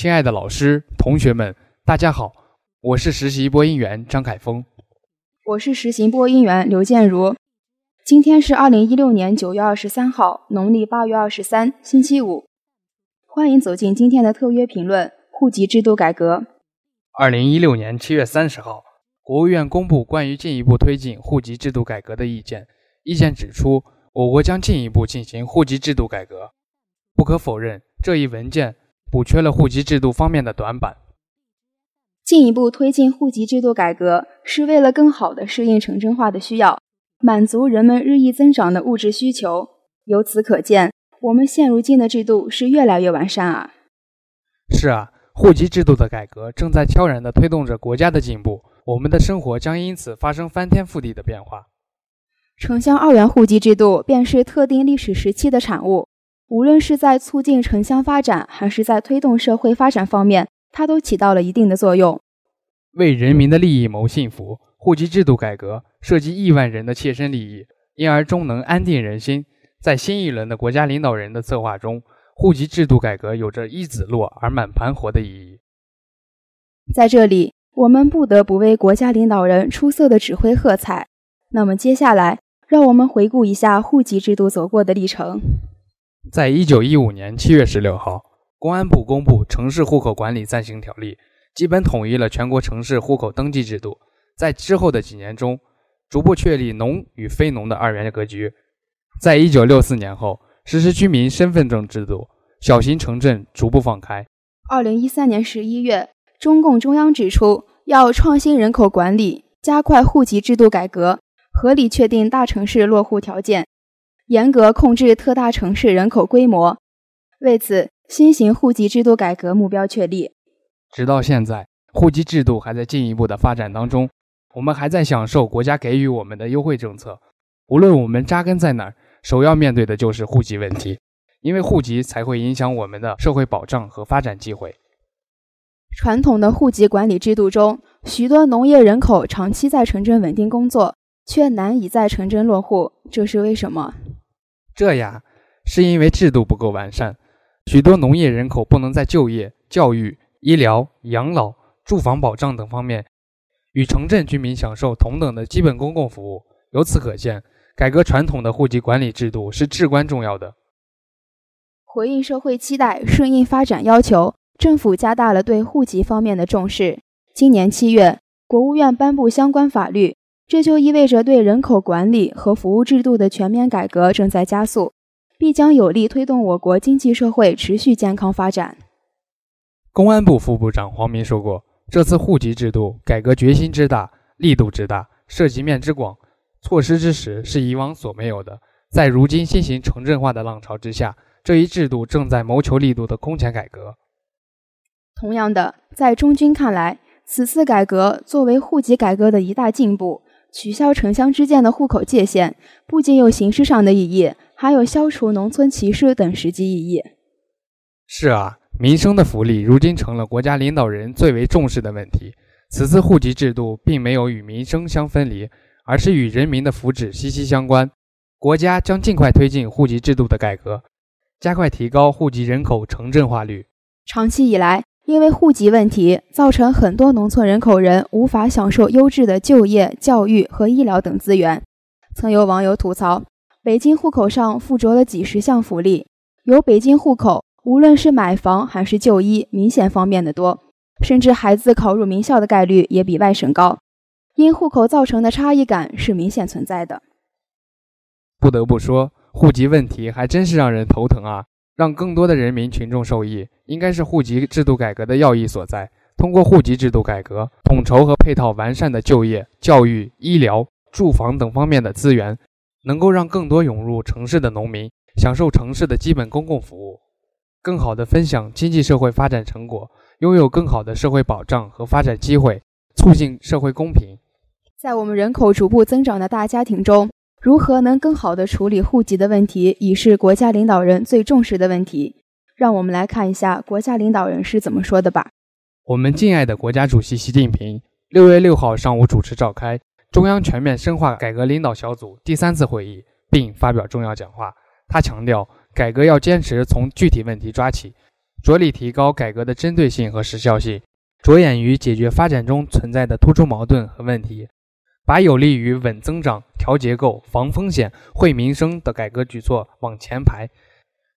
亲爱的老师、同学们，大家好，我是实习播音员张凯峰，我是实习播音员刘建如。今天是二零一六年九月二十三号，农历八月二十三，星期五。欢迎走进今天的特约评论：户籍制度改革。二零一六年七月三十号，国务院公布关于进一步推进户籍制度改革的意见。意见指出，我国将进一步进行户籍制度改革。不可否认，这一文件。补缺了户籍制度方面的短板，进一步推进户籍制度改革，是为了更好地适应城镇化的需要，满足人们日益增长的物质需求。由此可见，我们现如今的制度是越来越完善啊！是啊，户籍制度的改革正在悄然地推动着国家的进步，我们的生活将因此发生翻天覆地的变化。城乡二元户籍制度便是特定历史时期的产物。无论是在促进城乡发展，还是在推动社会发展方面，它都起到了一定的作用。为人民的利益谋幸福，户籍制度改革涉及亿万人的切身利益，因而终能安定人心。在新一轮的国家领导人的策划中，户籍制度改革有着一子落而满盘活的意义。在这里，我们不得不为国家领导人出色的指挥喝彩。那么，接下来让我们回顾一下户籍制度走过的历程。在一九一五年七月十六号，公安部公布《城市户口管理暂行条例》，基本统一了全国城市户口登记制度。在之后的几年中，逐步确立农与非农的二元格局。在一九六四年后，实施居民身份证制度，小型城镇逐步放开。二零一三年十一月，中共中央指出，要创新人口管理，加快户籍制度改革，合理确定大城市落户条件。严格控制特大城市人口规模，为此，新型户籍制度改革目标确立。直到现在，户籍制度还在进一步的发展当中，我们还在享受国家给予我们的优惠政策。无论我们扎根在哪儿，首要面对的就是户籍问题，因为户籍才会影响我们的社会保障和发展机会。传统的户籍管理制度中，许多农业人口长期在城镇稳定工作，却难以在城镇落户，这是为什么？这呀，是因为制度不够完善，许多农业人口不能在就业、教育、医疗、养老、住房保障等方面与城镇居民享受同等的基本公共服务。由此可见，改革传统的户籍管理制度是至关重要的。回应社会期待、顺应发展要求，政府加大了对户籍方面的重视。今年七月，国务院颁布相关法律。这就意味着对人口管理和服务制度的全面改革正在加速，必将有力推动我国经济社会持续健康发展。公安部副部长黄明说过，这次户籍制度改革决心之大、力度之大、涉及面之广、措施之实是以往所没有的。在如今新型城镇化的浪潮之下，这一制度正在谋求力度的空前改革。同样的，在中军看来，此次改革作为户籍改革的一大进步。取消城乡之间的户口界限，不仅有形式上的意义，还有消除农村歧视等实际意义。是啊，民生的福利如今成了国家领导人最为重视的问题。此次户籍制度并没有与民生相分离，而是与人民的福祉息息相关。国家将尽快推进户籍制度的改革，加快提高户籍人口城镇化率。长期以来，因为户籍问题，造成很多农村人口人无法享受优质的就业、教育和医疗等资源。曾有网友吐槽，北京户口上附着了几十项福利，有北京户口，无论是买房还是就医，明显方便得多，甚至孩子考入名校的概率也比外省高。因户口造成的差异感是明显存在的。不得不说，户籍问题还真是让人头疼啊。让更多的人民群众受益，应该是户籍制度改革的要义所在。通过户籍制度改革，统筹和配套完善的就业、教育、医疗、住房等方面的资源，能够让更多涌入城市的农民享受城市的基本公共服务，更好地分享经济社会发展成果，拥有更好的社会保障和发展机会，促进社会公平。在我们人口逐步增长的大家庭中，如何能更好地处理户籍的问题，已是国家领导人最重视的问题。让我们来看一下国家领导人是怎么说的吧。我们敬爱的国家主席习近平六月六号上午主持召开中央全面深化改革领导小组第三次会议，并发表重要讲话。他强调，改革要坚持从具体问题抓起，着力提高改革的针对性和时效性，着眼于解决发展中存在的突出矛盾和问题，把有利于稳增长、调结构、防风险、惠民生的改革举措往前排，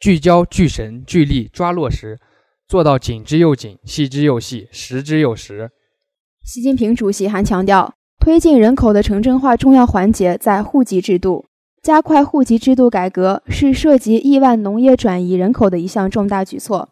聚焦、聚神、聚力抓落实，做到紧之又紧、细之又细、实之又实。习近平主席还强调，推进人口的城镇化重要环节在户籍制度。加快户籍制度改革是涉及亿万农业转移人口的一项重大举措。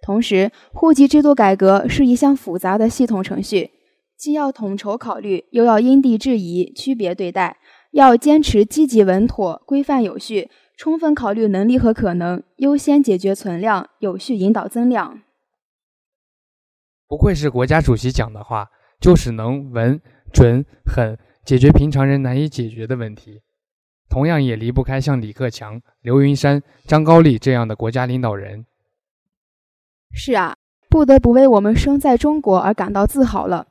同时，户籍制度改革是一项复杂的系统程序，既要统筹考虑，又要因地制宜区别对待，要坚持积极稳妥、规范有序，充分考虑能力和可能，优先解决存量，有序引导增量。不愧是国家主席讲的话，就是能稳、准、狠，解决平常人难以解决的问题。同样也离不开像李克强、刘云山、张高丽这样的国家领导人。是啊，不得不为我们生在中国而感到自豪了。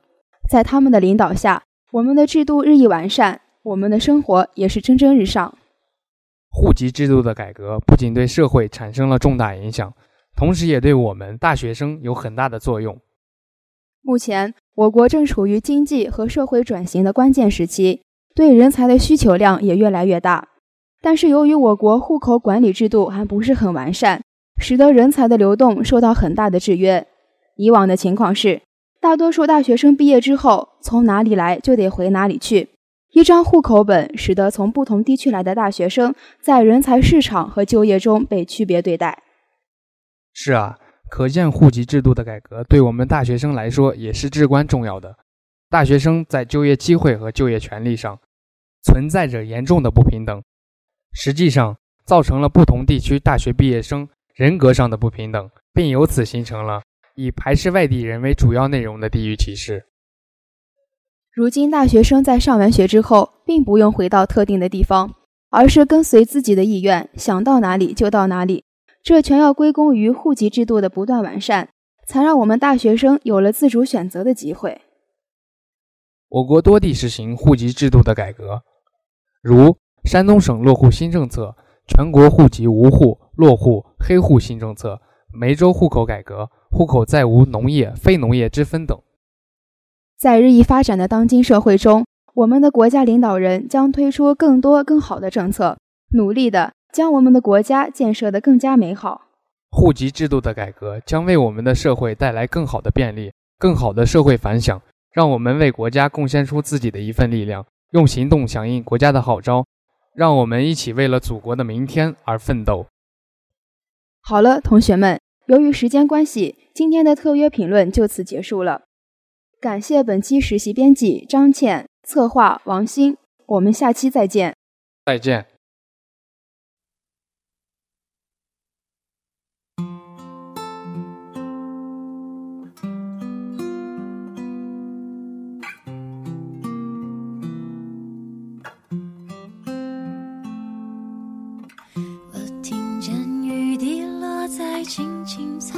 在他们的领导下，我们的制度日益完善，我们的生活也是蒸蒸日上。户籍制度的改革不仅对社会产生了重大影响，同时也对我们大学生有很大的作用。目前，我国正处于经济和社会转型的关键时期。对人才的需求量也越来越大，但是由于我国户口管理制度还不是很完善，使得人才的流动受到很大的制约。以往的情况是，大多数大学生毕业之后，从哪里来就得回哪里去，一张户口本使得从不同地区来的大学生在人才市场和就业中被区别对待。是啊，可见户籍制度的改革对我们大学生来说也是至关重要的。大学生在就业机会和就业权利上。存在着严重的不平等，实际上造成了不同地区大学毕业生人格上的不平等，并由此形成了以排斥外地人为主要内容的地域歧视。如今，大学生在上完学之后，并不用回到特定的地方，而是跟随自己的意愿，想到哪里就到哪里。这全要归功于户籍制度的不断完善，才让我们大学生有了自主选择的机会。我国多地实行户籍制度的改革。如山东省落户新政策、全国户籍无户、落户、黑户新政策、梅州户口改革、户口再无农业、非农业之分等。在日益发展的当今社会中，我们的国家领导人将推出更多更好的政策，努力的将我们的国家建设得更加美好。户籍制度的改革将为我们的社会带来更好的便利、更好的社会反响，让我们为国家贡献出自己的一份力量。用行动响应国家的号召，让我们一起为了祖国的明天而奋斗。好了，同学们，由于时间关系，今天的特约评论就此结束了。感谢本期实习编辑张倩，策划王鑫。我们下期再见。再见。轻轻擦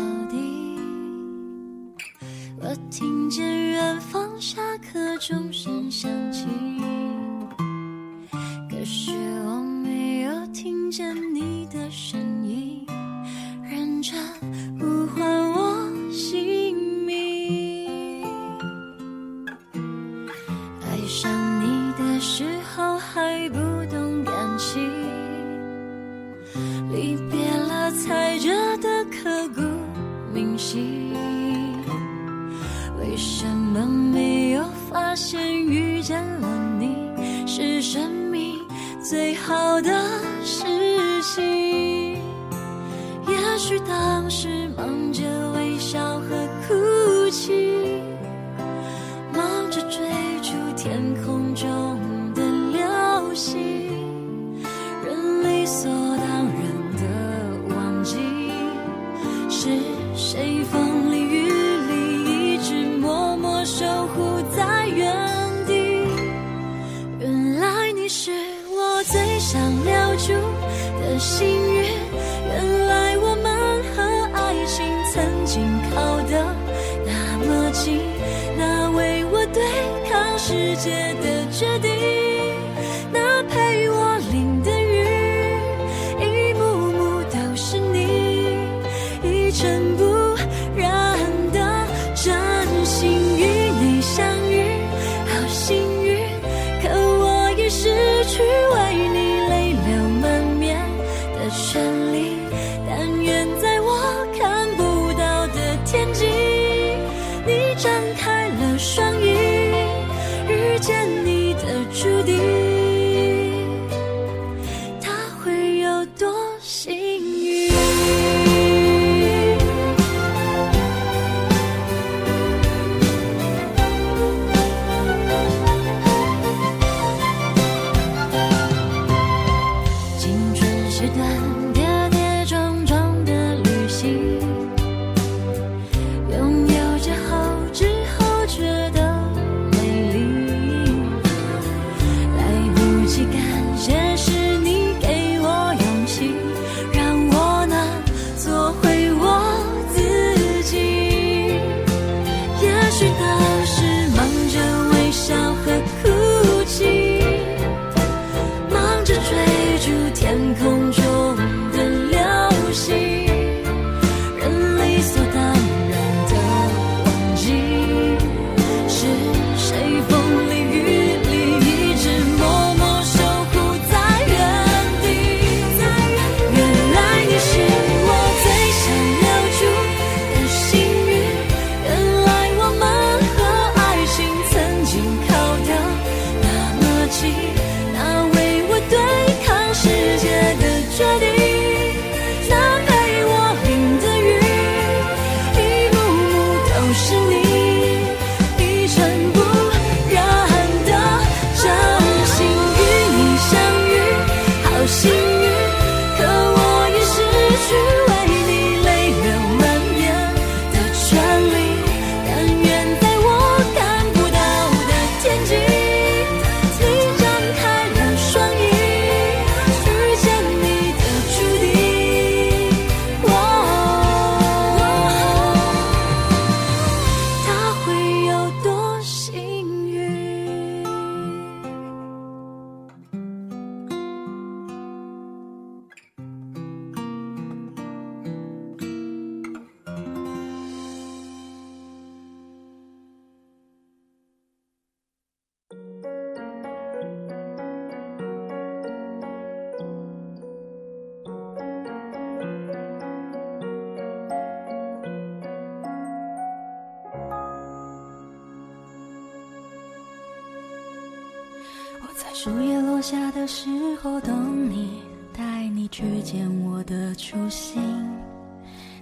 树叶落下的时候等你带你去见我的初心。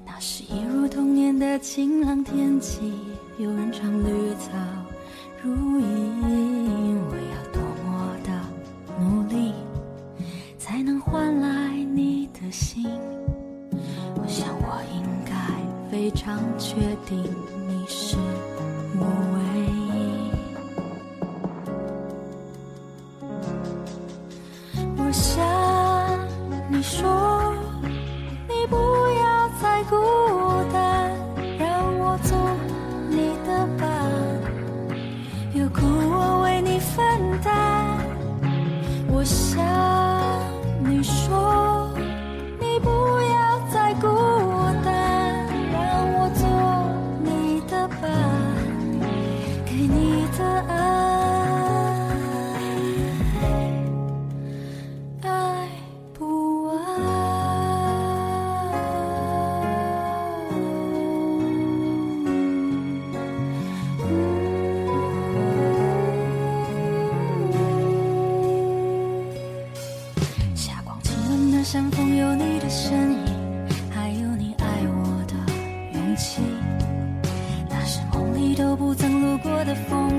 那是一如童年的晴朗天气有人唱绿草如茵。我要多么的努力才能换来你的心。我想我应该非常确定风有你的身影，还有你爱我的勇气，那是梦里都不曾路过的风景。